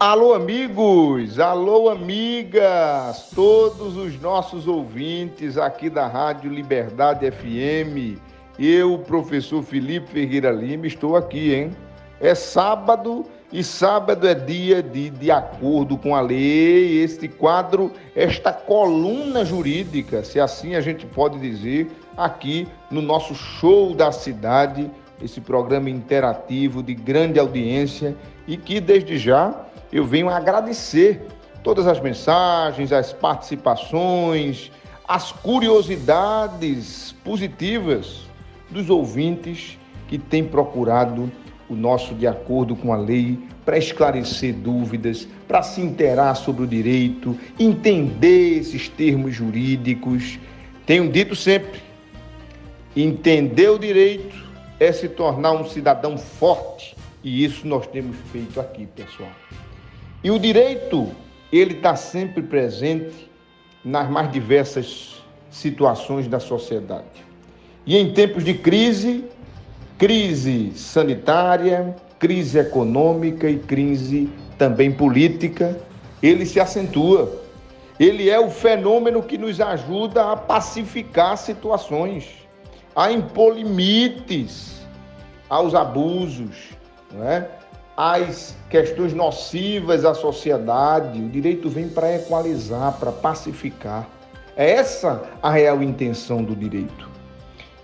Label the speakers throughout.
Speaker 1: Alô, amigos! Alô, amigas! Todos os nossos ouvintes aqui da Rádio Liberdade FM. Eu, professor Felipe Ferreira Lima, estou aqui, hein? É sábado e sábado é dia de De Acordo com a Lei. Este quadro, esta coluna jurídica, se assim a gente pode dizer, aqui no nosso show da cidade, esse programa interativo de grande audiência e que desde já eu venho agradecer todas as mensagens, as participações, as curiosidades positivas dos ouvintes que têm procurado o nosso de acordo com a lei para esclarecer dúvidas, para se interar sobre o direito, entender esses termos jurídicos. Tenho dito sempre: entender o direito é se tornar um cidadão forte, e isso nós temos feito aqui, pessoal. E o direito, ele está sempre presente nas mais diversas situações da sociedade. E em tempos de crise, crise sanitária, crise econômica e crise também política, ele se acentua. Ele é o fenômeno que nos ajuda a pacificar situações, a impor limites aos abusos, não é? As questões nocivas à sociedade. O direito vem para equalizar, para pacificar. É essa a real intenção do direito.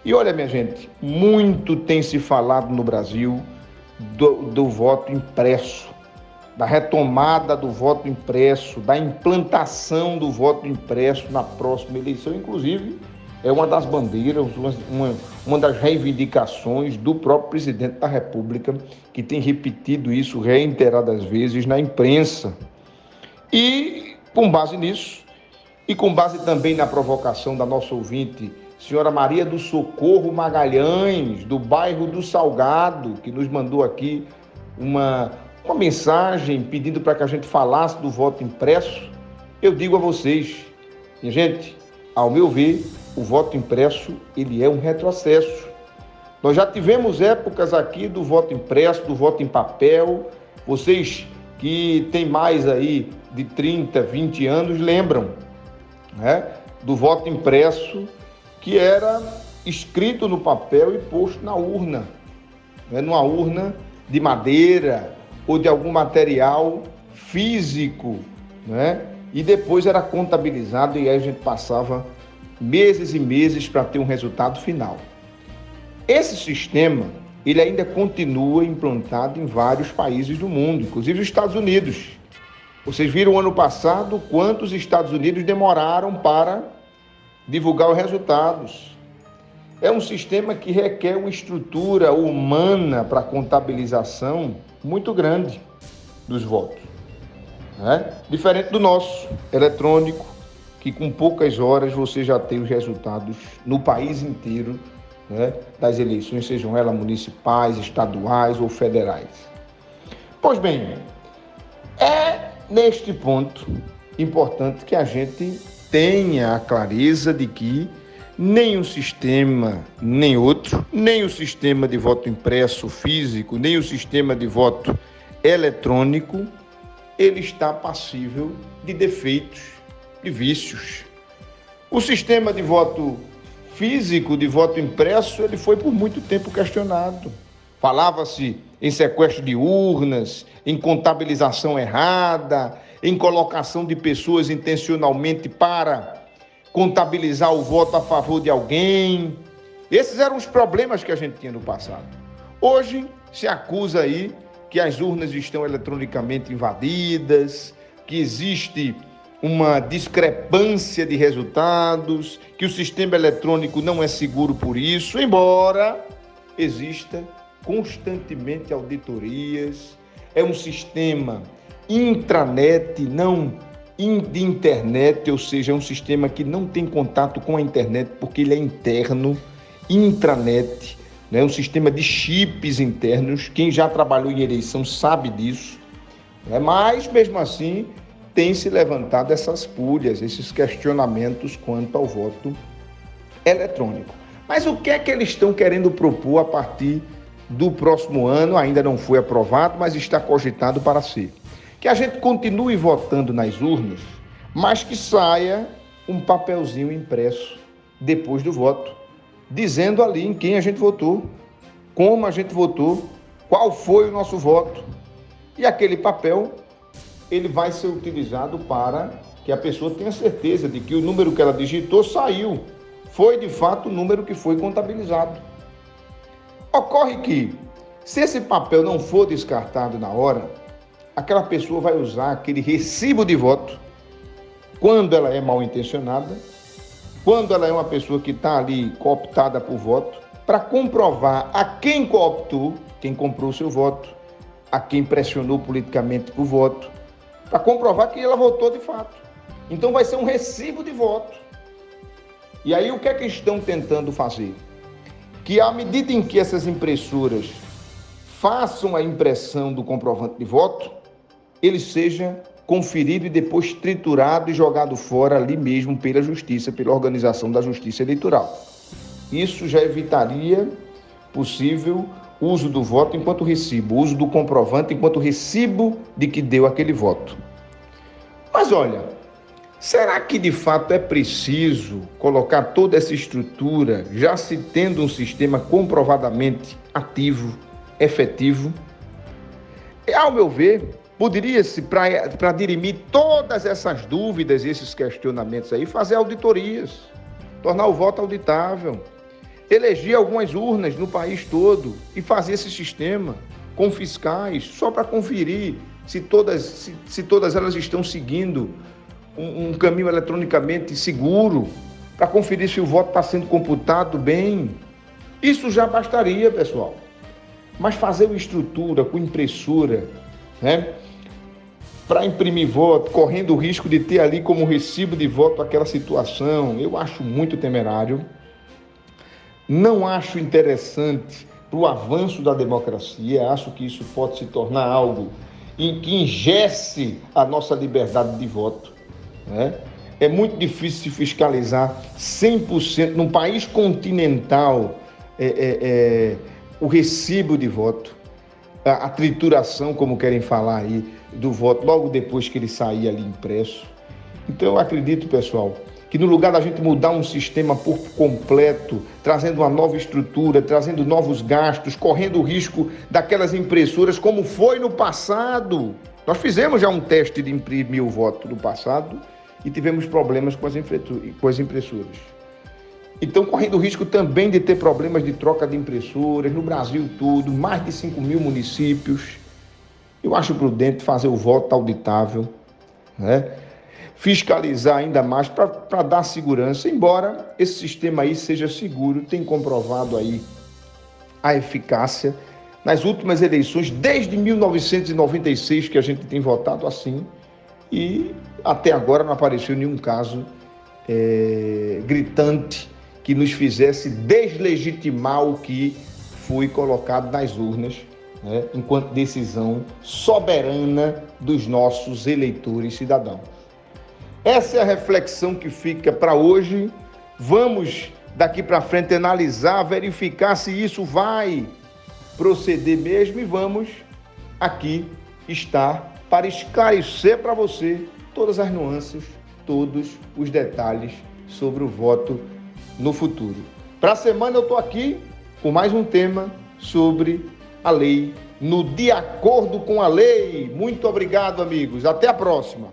Speaker 1: E olha, minha gente, muito tem se falado no Brasil do, do voto impresso, da retomada do voto impresso, da implantação do voto impresso na próxima eleição, inclusive é uma das bandeiras, uma, uma das reivindicações do próprio presidente da República, que tem repetido isso reiteradas vezes na imprensa. E, com base nisso, e com base também na provocação da nossa ouvinte, senhora Maria do Socorro Magalhães, do bairro do Salgado, que nos mandou aqui uma, uma mensagem pedindo para que a gente falasse do voto impresso, eu digo a vocês, gente, ao meu ver, o voto impresso ele é um retrocesso. Nós já tivemos épocas aqui do voto impresso, do voto em papel. Vocês que têm mais aí de 30, 20 anos lembram né, do voto impresso que era escrito no papel e posto na urna, né, numa urna de madeira ou de algum material físico, né? E depois era contabilizado e aí a gente passava meses e meses para ter um resultado final. Esse sistema, ele ainda continua implantado em vários países do mundo, inclusive os Estados Unidos. Vocês viram ano passado quantos Estados Unidos demoraram para divulgar os resultados. É um sistema que requer uma estrutura humana para contabilização muito grande dos votos. Né? Diferente do nosso, eletrônico, que com poucas horas você já tem os resultados no país inteiro né, das eleições, sejam elas municipais, estaduais ou federais. Pois bem, é neste ponto importante que a gente tenha a clareza de que nem um sistema, nem outro, nem o sistema de voto impresso físico, nem o sistema de voto eletrônico, ele está passível de defeitos de vícios. O sistema de voto físico, de voto impresso, ele foi por muito tempo questionado. Falava-se em sequestro de urnas, em contabilização errada, em colocação de pessoas intencionalmente para contabilizar o voto a favor de alguém. Esses eram os problemas que a gente tinha no passado. Hoje se acusa aí que as urnas estão eletronicamente invadidas, que existe uma discrepância de resultados, que o sistema eletrônico não é seguro por isso, embora exista constantemente auditorias. É um sistema intranet, não de internet, ou seja, é um sistema que não tem contato com a internet porque ele é interno, intranet, né? um sistema de chips internos. Quem já trabalhou em eleição sabe disso. Né? Mas, mesmo assim, tem se levantado essas pulhas, esses questionamentos quanto ao voto eletrônico. Mas o que é que eles estão querendo propor a partir do próximo ano? Ainda não foi aprovado, mas está cogitado para ser. Que a gente continue votando nas urnas, mas que saia um papelzinho impresso depois do voto, dizendo ali em quem a gente votou, como a gente votou, qual foi o nosso voto. E aquele papel ele vai ser utilizado para que a pessoa tenha certeza de que o número que ela digitou saiu. Foi de fato o número que foi contabilizado. Ocorre que, se esse papel não for descartado na hora, aquela pessoa vai usar aquele recibo de voto quando ela é mal intencionada, quando ela é uma pessoa que está ali cooptada por voto, para comprovar a quem cooptou, quem comprou seu voto, a quem pressionou politicamente por voto, para comprovar que ela votou de fato. Então vai ser um recibo de voto. E aí o que é que estão tentando fazer? Que à medida em que essas impressoras façam a impressão do comprovante de voto, ele seja conferido e depois triturado e jogado fora ali mesmo pela justiça, pela organização da justiça eleitoral. Isso já evitaria possível uso do voto enquanto recibo, uso do comprovante enquanto recibo de que deu aquele voto. Mas olha, será que de fato é preciso colocar toda essa estrutura, já se tendo um sistema comprovadamente ativo, efetivo? Ao meu ver, poderia-se, para dirimir todas essas dúvidas, esses questionamentos aí, fazer auditorias, tornar o voto auditável eleger algumas urnas no país todo e fazer esse sistema com fiscais só para conferir se todas, se, se, todas elas estão seguindo um, um caminho eletronicamente seguro, para conferir se o voto está sendo computado bem. Isso já bastaria, pessoal. Mas fazer uma estrutura com impressora, né? Para imprimir voto, correndo o risco de ter ali como recibo de voto aquela situação, eu acho muito temerário. Não acho interessante para o avanço da democracia, acho que isso pode se tornar algo em que ingesse a nossa liberdade de voto. Né? É muito difícil se fiscalizar 100%, num país continental, é, é, é, o recibo de voto, a, a trituração, como querem falar aí, do voto, logo depois que ele sair ali impresso. Então, eu acredito, pessoal, que no lugar da gente mudar um sistema por completo, trazendo uma nova estrutura, trazendo novos gastos, correndo o risco daquelas impressoras, como foi no passado. Nós fizemos já um teste de imprimir o voto no passado e tivemos problemas com as, com as impressoras. Então, correndo o risco também de ter problemas de troca de impressoras no Brasil todo, mais de 5 mil municípios. Eu acho prudente fazer o voto auditável, né? Fiscalizar ainda mais para dar segurança, embora esse sistema aí seja seguro, tem comprovado aí a eficácia nas últimas eleições, desde 1996 que a gente tem votado assim, e até agora não apareceu nenhum caso é, gritante que nos fizesse deslegitimar o que foi colocado nas urnas, né, enquanto decisão soberana dos nossos eleitores cidadãos. Essa é a reflexão que fica para hoje. Vamos daqui para frente analisar, verificar se isso vai proceder mesmo e vamos aqui estar para esclarecer para você todas as nuances, todos os detalhes sobre o voto no futuro. Para a semana eu estou aqui com mais um tema sobre a lei no de acordo com a lei. Muito obrigado, amigos. Até a próxima.